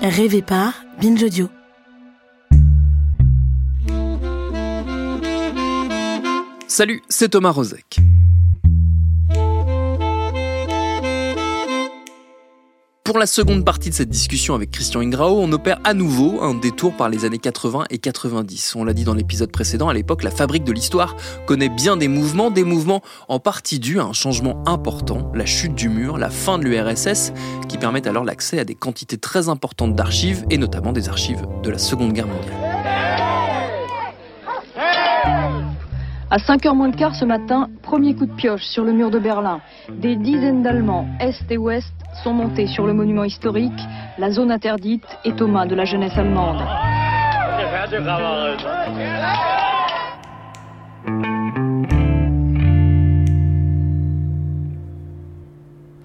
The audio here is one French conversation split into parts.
Rêvez pas, Binge Audio. Salut, c'est Thomas Rozek. Pour la seconde partie de cette discussion avec Christian Ingrao, on opère à nouveau un détour par les années 80 et 90. On l'a dit dans l'épisode précédent, à l'époque, la fabrique de l'histoire connaît bien des mouvements, des mouvements en partie dus à un changement important, la chute du mur, la fin de l'URSS, qui permettent alors l'accès à des quantités très importantes d'archives, et notamment des archives de la Seconde Guerre mondiale. À 5h moins le quart ce matin, premier coup de pioche sur le mur de Berlin. Des dizaines d'Allemands, Est et Ouest, sont montés sur le monument historique. La zone interdite est aux mains de la jeunesse allemande.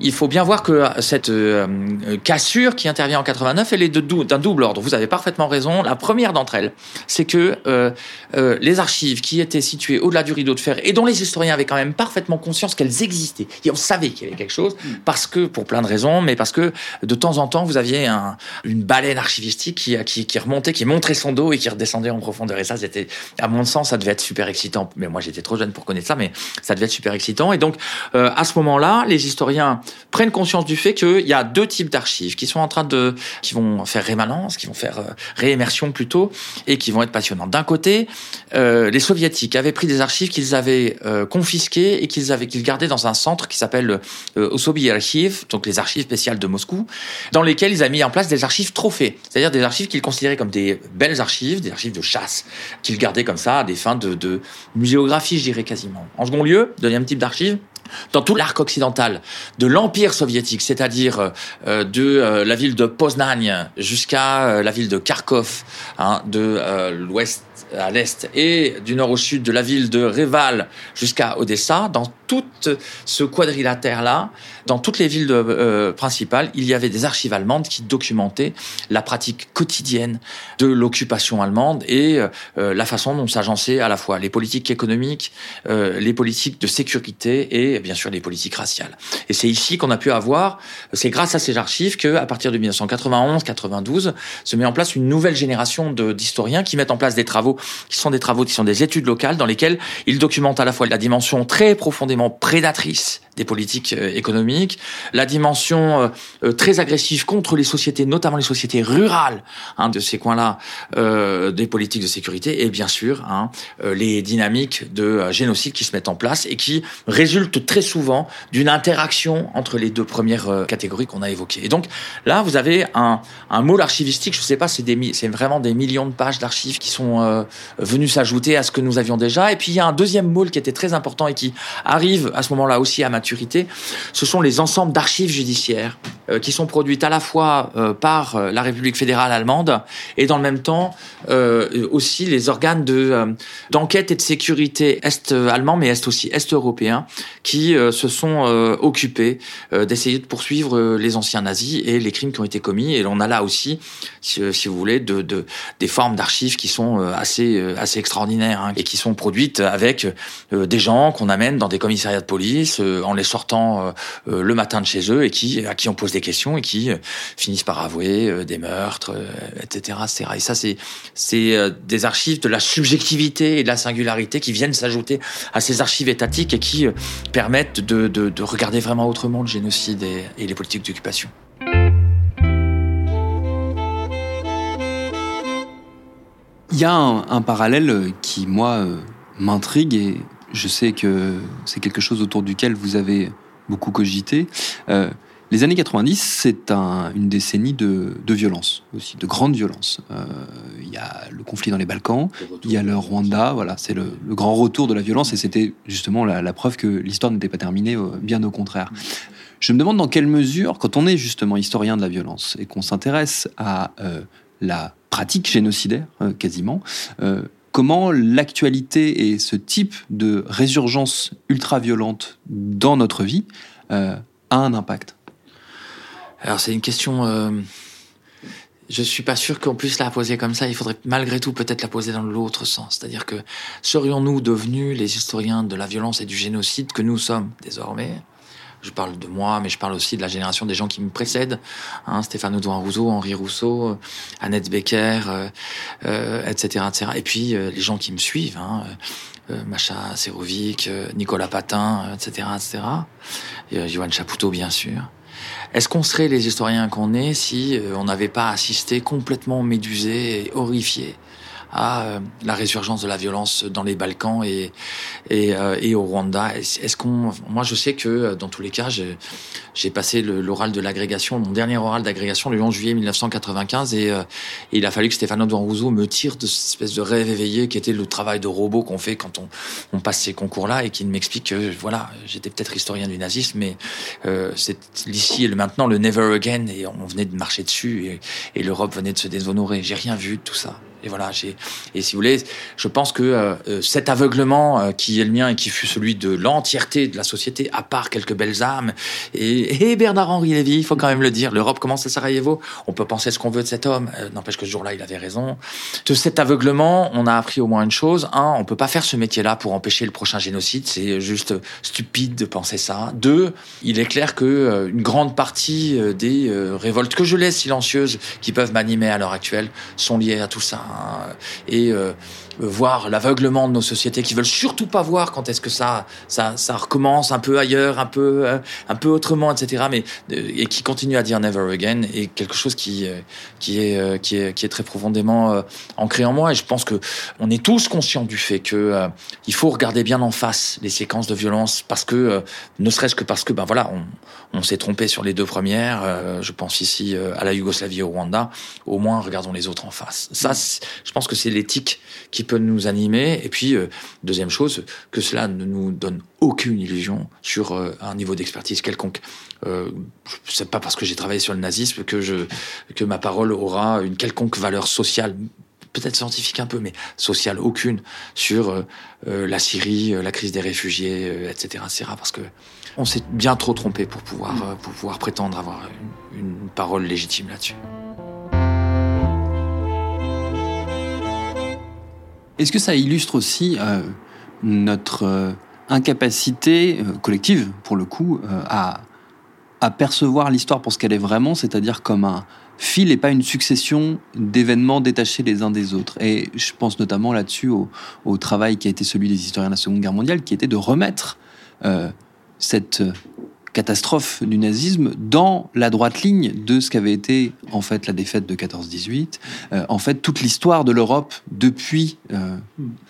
Il faut bien voir que cette euh, cassure qui intervient en 89, elle est d'un double ordre. Vous avez parfaitement raison. La première d'entre elles, c'est que euh, euh, les archives qui étaient situées au-delà du rideau de fer et dont les historiens avaient quand même parfaitement conscience qu'elles existaient, et on savait qu'il y avait quelque chose, parce que, pour plein de raisons, mais parce que de temps en temps, vous aviez un, une baleine archivistique qui, qui, qui remontait, qui montrait son dos et qui redescendait en profondeur. Et ça, c'était, à mon sens, ça devait être super excitant. Mais moi, j'étais trop jeune pour connaître ça, mais ça devait être super excitant. Et donc, à ce moment-là, les historiens prennent conscience du fait qu'il y a deux types d'archives qui sont en train de, qui vont faire rémanence, qui vont faire euh, réémersion plutôt, et qui vont être passionnantes. D'un côté, euh, les soviétiques avaient pris des archives qu'ils avaient euh, confisquées et qu'ils avaient, qu'ils gardaient dans un centre qui s'appelle euh, Osobi Archiv, donc les archives spéciales de Moscou, dans lesquelles ils avaient mis en place des archives trophées, c'est-à-dire des archives qu'ils considéraient comme des belles archives, des archives de chasse, qu'ils gardaient comme ça à des fins de, de muséographie, je dirais quasiment. En second lieu, deuxième type d'archives, dans tout l'arc occidental de l'Empire soviétique, c'est-à-dire euh, de euh, la ville de Poznań jusqu'à euh, la ville de Kharkov, hein, de l'ouest à l'est et du nord au sud de la ville de Reval jusqu'à Odessa, dans tout ce quadrilatère-là, dans toutes les villes de, principales, il y avait des archives allemandes qui documentaient la pratique quotidienne de l'occupation allemande et la façon dont s'agençaient à la fois les politiques économiques, les politiques de sécurité et bien sûr les politiques raciales. Et c'est ici qu'on a pu avoir, c'est grâce à ces archives que, à partir de 1991-92, se met en place une nouvelle génération d'historiens qui mettent en place des travaux qui sont des travaux qui sont des études locales dans lesquelles ils documentent à la fois la dimension très profondément prédatrice des politiques euh, économiques, la dimension euh, euh, très agressive contre les sociétés, notamment les sociétés rurales hein, de ces coins-là, des politiques de sécurité, et bien sûr hein, les dynamiques de génocide qui se mettent en place et qui résultent très souvent d'une interaction entre les deux premières catégories qu'on a évoquées. Et donc là, vous avez un, un archivistique, je ne sais pas, c'est vraiment des millions de pages d'archives qui sont venus s'ajouter à ce que nous avions déjà. Et puis il y a un deuxième môle qui était très important et qui arrive à ce moment-là aussi à maturité. Ce sont les ensembles d'archives judiciaires qui sont produites à la fois euh, par la République fédérale allemande et dans le même temps aussi les organes de d'enquête et de sécurité est allemand mais est aussi est européen qui se sont occupés d'essayer de poursuivre les anciens nazis et les crimes qui ont été commis. Et on a là aussi, si, vous voulez, de, de des formes d'archives qui sont assez assez extraordinaires hein, et qui sont produites avec des gens qu'on amène dans des commissariats de police en les sortant le matin de chez eux et qui à qui on pose des questions et qui finissent par avouer des meurtres, etc., etc. Et ça c'est c'est des archives de la subjectivité et de la singularité qui viennent s'ajouter à ces archives étatiques et qui permettent de, de, de regarder vraiment autrement le génocide et, les politiques d'occupation. Il y a un, parallèle qui, moi, m'intrigue et je sais que c'est quelque chose autour duquel vous avez beaucoup cogité. Euh, Les années 90, c'est une décennie de, violence aussi, de grande violence. Euh, il y a le conflit dans les Balkans, il y a le Rwanda, voilà, c'est le, grand retour de la violence et c'était justement la, preuve que l'histoire n'était pas terminée, euh, bien au contraire. Je me demande dans quelle mesure, quand on est justement historien de la violence et qu'on s'intéresse à euh, la pratique génocidaire, quasiment, comment l'actualité et ce type de résurgence ultra-violente dans notre vie a un impact? Alors c'est une question. Euh, je suis pas sûr qu'on puisse la poser comme ça. Il faudrait malgré tout peut-être la poser dans l'autre sens, c'est-à-dire que serions-nous devenus les historiens de la violence et du génocide que nous sommes désormais? Je parle de moi, mais je parle aussi de la génération des gens qui me précèdent, hein, Stéphane Audouin Rousseau, Henri Rousseau, Annette Becker, euh, euh, etc., etc. Et puis euh, les gens qui me suivent, hein, euh, Macha Serovic, Nicolas Patin, etc., etc. Et, Johan Chapoutot, bien sûr. Est-ce qu'on serait les historiens qu'on est si euh, on n'avait pas assisté complètement médusé et horrifié? À euh, la résurgence de la violence dans les Balkans et euh, au Rwanda. Est-ce qu'on, moi, je sais que euh, dans tous les cas, j'ai passé l'oral de l'agrégation, mon dernier oral d'agrégation le 11 juillet 1995, et, il a fallu que Stéphano Rousseau me tire de cette espèce de rêve éveillé qui était le travail de robot qu'on fait quand on, passe ces concours-là, et qui m'explique que voilà, j'étais peut-être historien du nazisme, mais c'est l'ici et le maintenant, le never again, et on venait de marcher dessus, et, et l'Europe venait de se déshonorer. J'ai rien vu de tout ça. Et voilà, j'ai et si vous voulez, je pense que euh, euh, cet aveuglement euh, qui est le mien et qui fut celui de l'entièreté de la société, à part quelques belles âmes, et, et Bernard-Henri Lévy, il faut quand même le dire, l'Europe commence à Sarajevo, on peut penser ce qu'on veut de cet homme, n'empêche que ce jour-là, il avait raison. De cet aveuglement, on a appris au moins une chose, un, on peut pas faire ce métier-là pour empêcher le prochain génocide, c'est juste stupide de penser ça. Deux, il est clair que une grande partie des révoltes que je laisse silencieuses qui peuvent m'animer à l'heure actuelle sont liées à tout ça. Et euh, voir l'aveuglement de nos sociétés qui veulent surtout pas voir quand est-ce que ça, ça, ça recommence un peu ailleurs, un peu, euh, un peu autrement, etc. Mais euh, et qui continue à dire never again et quelque chose qui, qui est, qui est, qui est très profondément ancré en moi. Et je pense que on est tous conscients du fait que il faut regarder bien en face les séquences de violence parce que ne serait-ce que parce que ben voilà, on, on s'est trompé sur les deux premières. je pense ici à la Yougoslavie et au Rwanda. Au moins, regardons les autres en face. Ça, je pense que c'est l'éthique qui peut nous animer. Et puis, euh, deuxième chose, que cela ne nous donne aucune illusion sur euh, un niveau d'expertise quelconque. Euh, c'est pas parce que j'ai travaillé sur le nazisme que je que ma parole aura une quelconque valeur sociale peut-être scientifique un peu, mais sociale aucune, sur euh, la Syrie, la crise des réfugiés, etc., etc. Parce que on s'est bien trop trompé pour pouvoir, pour pouvoir prétendre avoir une parole légitime là-dessus. Est-ce que ça illustre aussi euh, notre euh, incapacité euh, collective, pour le coup, à, percevoir l'histoire pour ce qu'elle est vraiment, c'est-à-dire comme un fil et pas une succession d'événements détachés les uns des autres? Et je pense notamment là-dessus au, travail qui a été celui des historiens de la Seconde Guerre mondiale, qui était de remettre cette catastrophe du nazisme dans la droite ligne de ce qu'avait été en fait la défaite de 14-18, euh, en fait toute l'histoire de l'Europe depuis euh,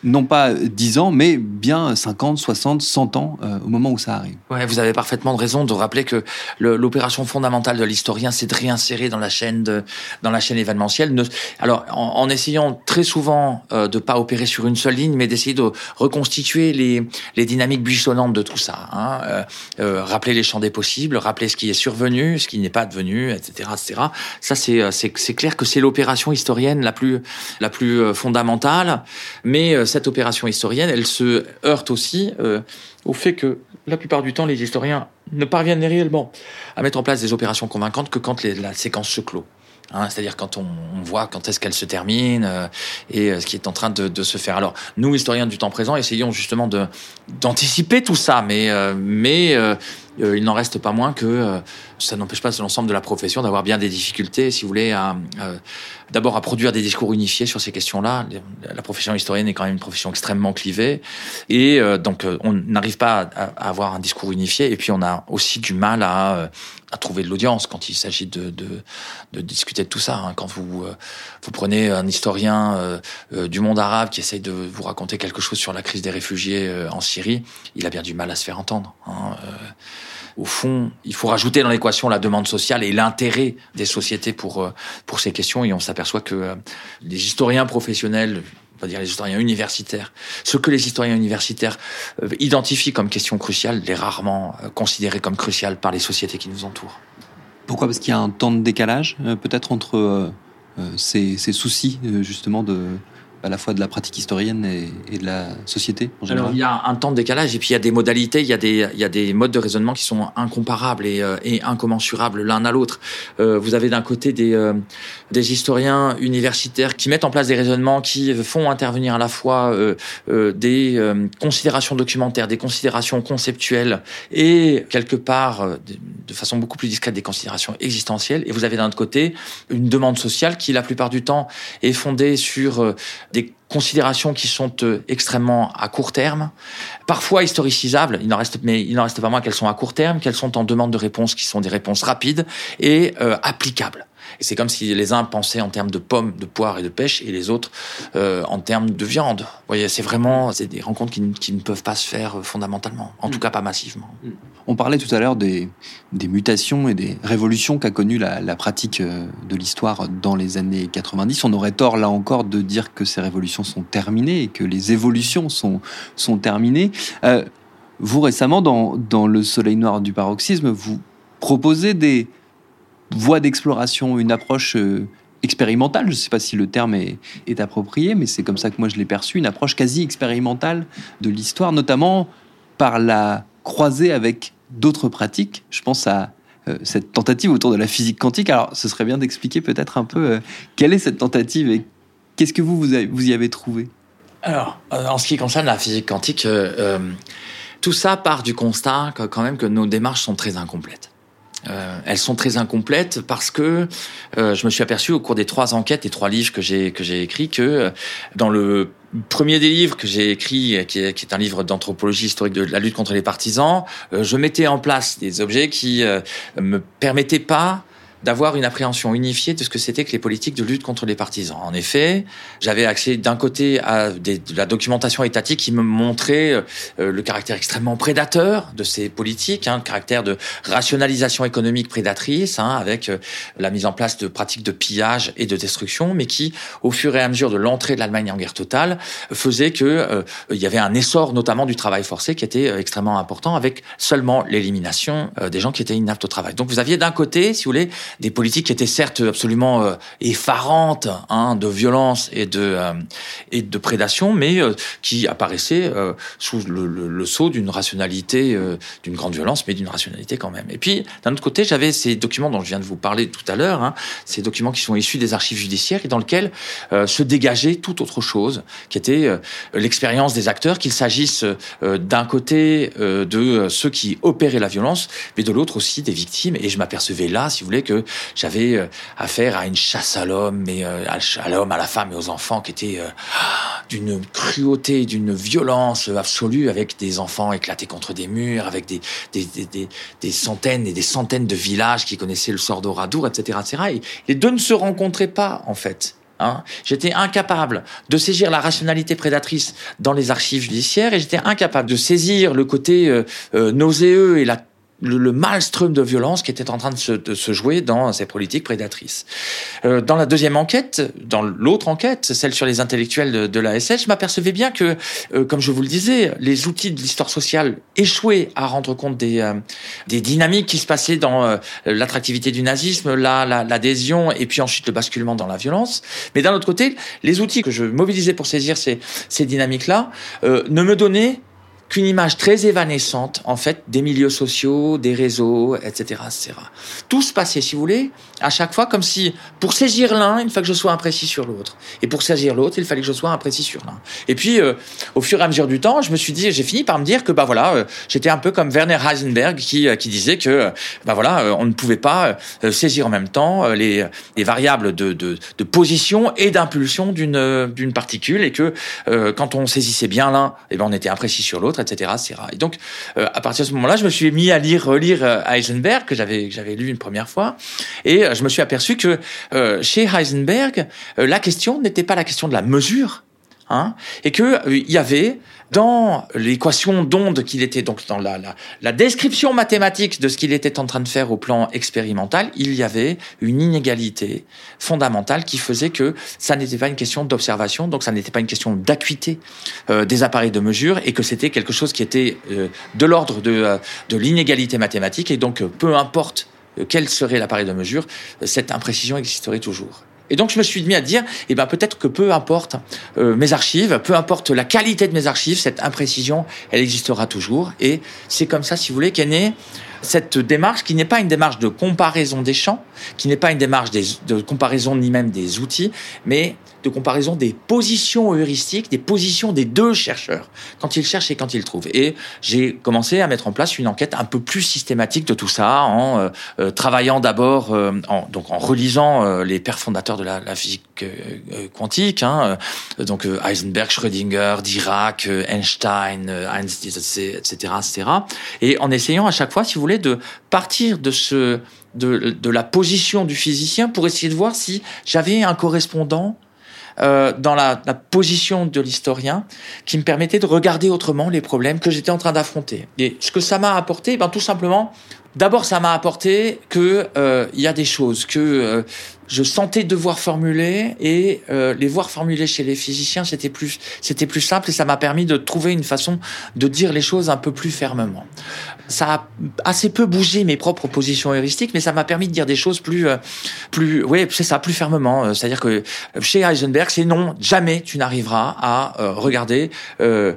non pas 10 ans, mais bien 50, 60, 100 ans euh, au moment où ça arrive. Vous avez parfaitement raison de rappeler que l'opération fondamentale de l'historien, c'est de réinsérer dans la chaîne dans la chaîne événementielle. Alors, en, essayant très souvent de pas opérer sur une seule ligne, mais d'essayer de reconstituer les, dynamiques buissonnantes de tout ça. Hein. rappeler les des possibles, rappeler ce qui est survenu, ce qui n'est pas devenu, etc., etc. Ça, c'est euh, c'est clair que c'est l'opération historienne la plus la plus euh, fondamentale. Mais euh, cette opération historienne, elle se heurte aussi au fait que la plupart du temps, les historiens ne parviennent réellement à mettre en place des opérations convaincantes que quand la séquence se clôt. Hein, c'est-à-dire quand on, voit quand est-ce qu'elle se termine et ce qui est en train de, se faire. Alors nous, historiens du temps présent, essayons justement de d'anticiper tout ça, mais mais il n'en reste pas moins que ça n'empêche pas l'ensemble de la profession d'avoir bien des difficultés, si vous voulez, à d'abord à produire des discours unifiés sur ces questions-là. La profession historienne est quand même une profession extrêmement clivée, et donc on n'arrive pas à, avoir un discours unifié. Et puis on a aussi du mal à trouver de l'audience quand il s'agit de, discuter de tout ça. Hein. Quand vous, euh, prenez un historien euh, euh, du monde arabe qui essaye de vous raconter quelque chose sur la crise des réfugiés en Syrie, il a bien du mal à se faire entendre. Hein. Au fond, il faut rajouter dans l'équation la demande sociale et l'intérêt des sociétés pour pour ces questions. Et on s'aperçoit que les historiens professionnels on va dire les historiens universitaires, ce que les historiens universitaires identifient comme question cruciale, l'est rarement considéré comme crucial par les sociétés qui nous entourent. Pourquoi? Parce qu'il y a un temps de décalage, peut-être entre ces, ces, soucis justement de à la fois de la pratique historienne et, de la société en général Alors, il y a un temps de décalage et puis il y a des modalités, il y a des, il y a des modes de raisonnement qui sont incomparables et, euh, et incommensurables l'un à l'autre. Euh, vous avez d'un côté des, euh, des historiens universitaires qui mettent en place des raisonnements qui font intervenir à la fois euh, euh des considérations documentaires, des considérations conceptuelles et quelque part, de façon beaucoup plus discrète, des considérations existentielles. Et vous avez d'un autre côté une demande sociale qui, la plupart du temps, est fondée sur des considérations qui sont euh, extrêmement à court terme, parfois historicisables, il n'en reste, mais il n'en reste pas moins qu'elles sont à court terme, qu'elles sont en demande de réponses qui sont des réponses rapides et euh, applicables. Et c'est comme si les uns pensaient en termes de pommes, de poires et de pêche, et les autres euh, en termes de viande. Vous voyez, c'est vraiment c'est des rencontres qui, qui, ne peuvent pas se faire euh, fondamentalement, en tout mm. cas pas massivement. Mm. On parlait tout à l'heure des, des, mutations et des révolutions qu'a connues la, la, pratique euh, de l'histoire dans les années 90. On aurait tort là encore de dire que ces révolutions sont terminées et que les évolutions sont, sont terminées. Euh, vous récemment, dans, dans Le Soleil Noir du paroxysme, vous proposez des voie d'exploration, une approche euh, expérimentale, je ne sais pas si le terme est, approprié, mais c'est comme ça que moi je l'ai perçu, une approche quasi expérimentale de l'histoire, notamment par la croisée avec d'autres pratiques. Je pense à euh, cette tentative autour de la physique quantique. Alors, ce serait bien d'expliquer peut-être un peu euh, quelle est cette tentative et qu'est-ce que vous, vous, vous, y avez trouvé? Alors, en ce qui concerne la physique quantique, tout ça part du constat quand même que nos démarches sont très incomplètes. Euh, elles sont très incomplètes parce que euh, je me suis aperçu au cours des trois enquêtes, et trois livres que j'ai que j'ai écrits, que euh, dans le premier des livres que j'ai écrit, qui est, qui est, un livre d'anthropologie historique de la lutte contre les partisans, je mettais en place des objets qui me permettaient pas d'avoir une appréhension unifiée de ce que c'était que les politiques de lutte contre les partisans. En effet, j'avais accès d'un côté à de la documentation étatique qui me montrait euh, le caractère extrêmement prédateur de ces politiques, hein, le caractère de rationalisation économique prédatrice, hein, avec euh, la mise en place de pratiques de pillage et de destruction, mais qui, au fur et à mesure de l'entrée de l'Allemagne en guerre totale, faisait que euh, il y avait un essor notamment du travail forcé qui était extrêmement important, avec seulement l'élimination des gens qui étaient inaptes au travail. Donc vous aviez d'un côté, si vous voulez, des politiques qui étaient certes absolument euh, effarantes hein, de violence et de euh, et de prédation, mais euh, qui apparaissaient sous le, sceau d'une rationalité, d'une grande violence, mais d'une rationalité quand même. Et puis d'un autre côté, j'avais ces documents dont je viens de vous parler tout à l'heure, hein, ces documents qui sont issus des archives judiciaires et dans lesquels se dégageait toute autre chose, qui était l'expérience des acteurs, qu'il s'agisse d'un côté de ceux qui opéraient la violence, mais de l'autre aussi des victimes. Et je m'apercevais là, si vous voulez, que j'avais euh, affaire à une chasse à l'homme, mais euh, à l'homme, à la femme et aux enfants qui était euh, d'une cruauté, d'une violence absolue, avec des enfants éclatés contre des murs, avec des, centaines et des centaines de villages qui connaissaient le sort d'Oradour, etc., etc. Et les deux ne se rencontraient pas, en fait. Hein. J'étais incapable de saisir la rationalité prédatrice dans les archives judiciaires et j'étais incapable de saisir le côté euh, nauséeux et la le, le maelstrom de violence qui était en train de se, de se jouer dans ces politiques prédatrices. Euh, dans la deuxième enquête, dans l'autre enquête, celle sur les intellectuels de, de la SS, je m'apercevais bien que, euh, comme je vous le disais, les outils de l'histoire sociale échouaient à rendre compte des, euh, des dynamiques qui se passaient dans euh, l'attractivité du nazisme, l'adhésion la, et puis ensuite le basculement dans la violence. Mais d'un autre côté, les outils que je mobilisais pour saisir ces, ces dynamiques-là ne me donnaient qu'une image très évanescente, en fait, des milieux sociaux, des réseaux, etc., etc. Tout se passait, si vous voulez, à chaque fois, comme si, pour saisir l'un, il fallait que je sois imprécis sur l'autre. Et pour saisir l'autre, il fallait que je sois imprécis sur l'un. Et puis, euh, au fur et à mesure du temps, je me suis dit, j'ai fini par me dire que, bah voilà, euh, j'étais un peu comme Werner Heisenberg qui, euh, disait que, bah voilà, on ne pouvait pas saisir en même temps les, les variables de, position et d'impulsion d'une, particule et que, quand on saisissait bien l'un, eh ben, on était imprécis sur l'autre etc., Et donc, euh, à partir de ce moment-là, je me suis mis à lire, relire euh, Heisenberg que j'avais j'avais lu une première fois, et euh, je me suis aperçu que chez Heisenberg, la question n'était pas la question de la mesure, hein, et que il y avait dans l'équation d'onde qu'il était, donc dans la, description mathématique de ce qu'il était en train de faire au plan expérimental, il y avait une inégalité fondamentale qui faisait que ça n'était pas une question d'observation, donc ça n'était pas une question d'acuité euh, des appareils de mesure, et que c'était quelque chose qui était euh, de l'ordre de, euh, de l'inégalité mathématique, et donc peu importe quel serait l'appareil de mesure, cette imprécision existerait toujours. Et donc je me suis mis à dire, eh ben peut-être que peu importe euh, mes archives, peu importe la qualité de mes archives, cette imprécision, elle existera toujours. Et c'est comme ça, si vous voulez, qu'est née cette démarche qui n'est pas une démarche de comparaison des champs, qui n'est pas une démarche de comparaison ni même des outils, mais de comparaison des positions heuristiques, des positions des deux chercheurs, quand ils cherchent et quand ils trouvent. Et j'ai commencé à mettre en place une enquête un peu plus systématique de tout ça, en euh, euh, travaillant d'abord, euh, en, donc en relisant les pères fondateurs de la, physique quantique, hein, donc Heisenberg, Schrödinger, Dirac, Einstein, Einstein, etc., etc., et en essayant à chaque fois, si vous voulez, de partir de ce de, de la position du physicien pour essayer de voir si j'avais un correspondant euh, dans la, la, position de l'historien qui me permettait de regarder autrement les problèmes que j'étais en train d'affronter. Et ce que ça m'a apporté, ben tout simplement, d'abord ça m'a apporté que euh, il y a des choses que euh, je sentais devoir formuler et euh, les voir formuler chez les physiciens c'était plus c'était plus simple et ça m'a permis de trouver une façon de dire les choses un peu plus fermement. Ça a assez peu bougé mes propres positions heuristiques mais ça m'a permis de dire des choses plus euh, plus oui, c'est ça plus fermement, euh, c'est-à-dire que chez Heisenberg, c'est non, jamais tu n'arriveras à regarder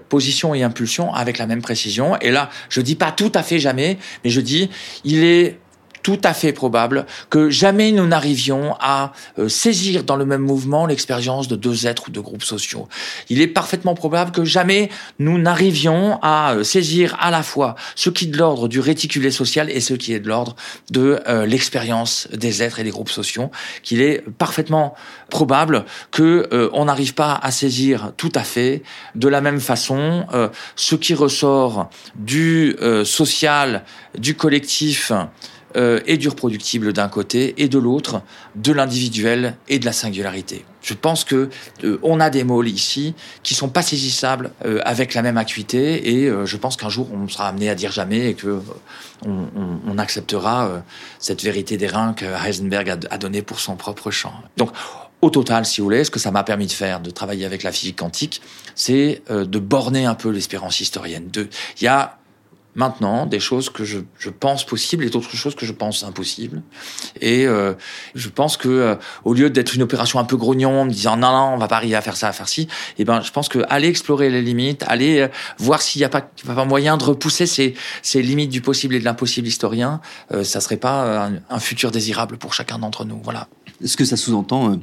position et impulsion avec la même précision et là, je dis pas tout à fait jamais, mais je dis il est tout à fait probable que jamais nous n'arrivions à euh, saisir dans le même mouvement l'expérience de deux êtres ou de groupes sociaux. Il est parfaitement probable que jamais nous n'arrivions à euh, saisir à la fois ce qui est de l'ordre du réticulé social et ce qui est de l'ordre de euh, l'expérience des êtres et des groupes sociaux, qu'il est parfaitement probable que on n'arrive pas à saisir tout à fait de la même façon ce qui ressort du social, du collectif, euh, et du reproductible d'un côté et de l'autre de l'individuel et de la singularité. Je pense que euh, on a des mots ici qui sont pas saisissables euh, avec la même acuité et je pense qu'un jour on sera amené à dire jamais et que on, acceptera cette vérité des reins que Heisenberg a, a donnée pour son propre champ. Donc au total, si vous voulez, ce que ça m'a permis de faire, de travailler avec la physique quantique, c'est de borner un peu l'espérance historienne. De, il y a maintenant des choses que je, pense possibles et d'autres choses que je pense impossibles. Et euh, je pense que euh, au lieu d'être une opération un peu grognon, me disant non non on va pas arriver à faire ça à faire ci, et eh ben je pense que aller explorer les limites, aller euh, voir s'il n'y a pas, moyen de repousser ces, limites du possible et de l'impossible historien, ça serait pas un, un, futur désirable pour chacun d'entre nous. Voilà. Ce que ça sous-entend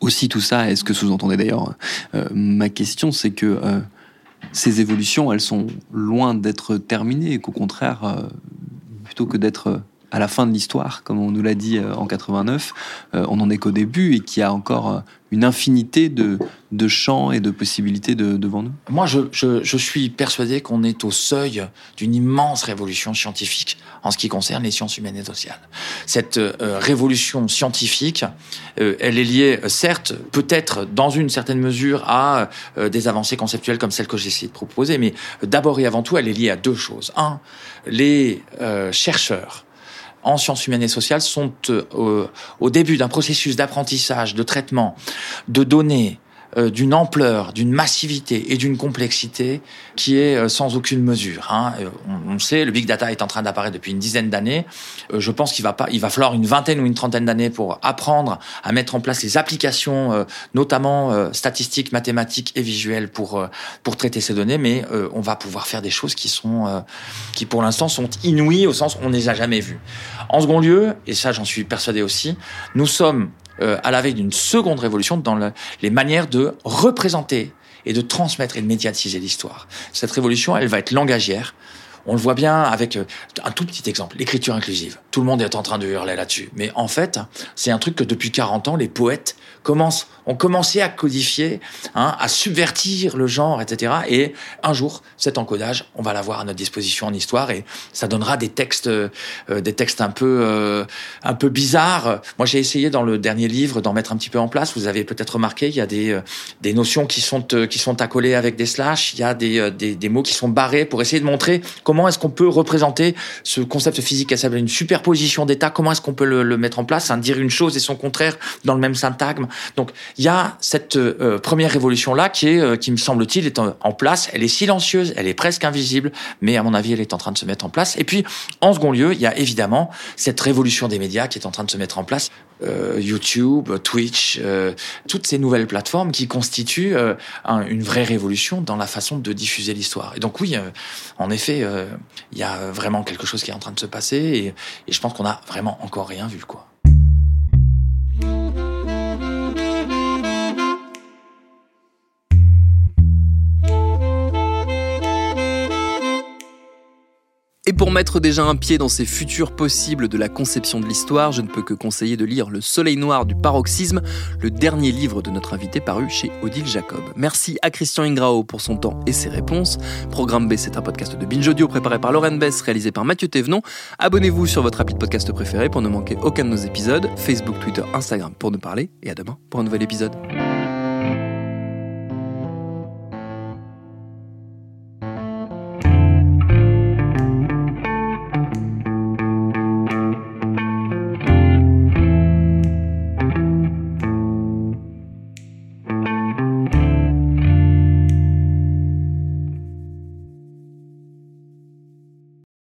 aussi tout ça, est ce que sous-entendait d'ailleurs ma question, c'est que ces évolutions, elles sont loin d'être terminées, et qu'au contraire, euh, plutôt que d'être à la fin de l'histoire, comme on nous l'a dit euh, en 89, euh, on n'en est qu'au début et qu'il y a encore une infinité de, de champs et de possibilités de, devant nous Moi, je, je, suis persuadé qu'on est au seuil d'une immense révolution scientifique en ce qui concerne les sciences humaines et sociales. Cette euh, révolution scientifique, euh, elle est liée, certes, peut-être dans une certaine mesure à euh, des avancées conceptuelles comme celles que j'ai essayé de proposer, mais d'abord et avant tout, elle est liée à deux choses. Un, les chercheurs en sciences humaines et sociales sont euh, au début d'un processus d'apprentissage, de traitement de données euh, d'une ampleur, d'une massivité et d'une complexité qui est euh, sans aucune mesure. Hein. Euh, on, on, sait, le big data est en train d'apparaître depuis une dizaine d'années. je pense qu'il va pas, il va falloir une vingtaine ou une trentaine d'années pour apprendre à mettre en place les applications, notamment statistiques, mathématiques et visuelles pour pour traiter ces données. Mais on va pouvoir faire des choses qui sont, qui pour l'instant sont inouïes au sens où on ne les a jamais vues. En second lieu, et ça j'en suis persuadé aussi, nous sommes euh, à la veille d'une seconde révolution dans le, les manières de représenter et de transmettre et de médiatiser l'histoire. Cette révolution, elle va être langagière on le voit bien avec euh, un tout petit exemple, l'écriture inclusive. Tout le monde est en train de hurler là-dessus. Mais en fait, c'est un truc que depuis 40 ans, les poètes commencent, ont commencé à codifier, hein, à subvertir le genre, etc. Et un jour, cet encodage, on va l'avoir à notre disposition en histoire et ça donnera des textes, euh, des textes un peu, euh, un peu bizarres. Moi, j'ai essayé dans le dernier livre d'en mettre un petit peu en place. Vous avez peut-être remarqué, il y a des, notions qui sont, qui sont accolées avec des slash. Il y a des, des mots qui sont barrés pour essayer de montrer comment est-ce qu'on peut représenter ce concept physique, à savoir une superposition d'états, comment est-ce qu'on peut le, mettre en place, hein, dire une chose et son contraire dans le même syntagme. Donc il y a cette euh, première révolution-là qui est, euh, qui me semble-t-il, est en, place. Elle est silencieuse, elle est presque invisible, mais à mon avis, elle est en train de se mettre en place. Et puis, en second lieu, il y a évidemment cette révolution des médias qui est en train de se mettre en place. Euh, YouTube, Twitch, toutes ces nouvelles plateformes qui constituent une vraie révolution dans la façon de diffuser l'histoire. Et donc oui, en effet, il y a vraiment quelque chose qui est en train de se passer et, et je pense qu'on n'a vraiment encore rien vu, quoi. Et pour mettre déjà un pied dans ces futurs possibles de la conception de l'histoire, je ne peux que conseiller de lire Le Soleil Noir du Paroxysme, le dernier livre de notre invité paru chez Odile Jacob. Merci à Christian Ingrao pour son temps et ses réponses. Programme B, c'est un podcast de Binge Audio préparé par Lauren Bess, réalisé par Mathieu Thévenon. Abonnez-vous sur votre appli de podcast préféré pour ne manquer aucun de nos épisodes. Facebook, Twitter, Instagram pour nous parler. Et à demain pour un nouvel épisode.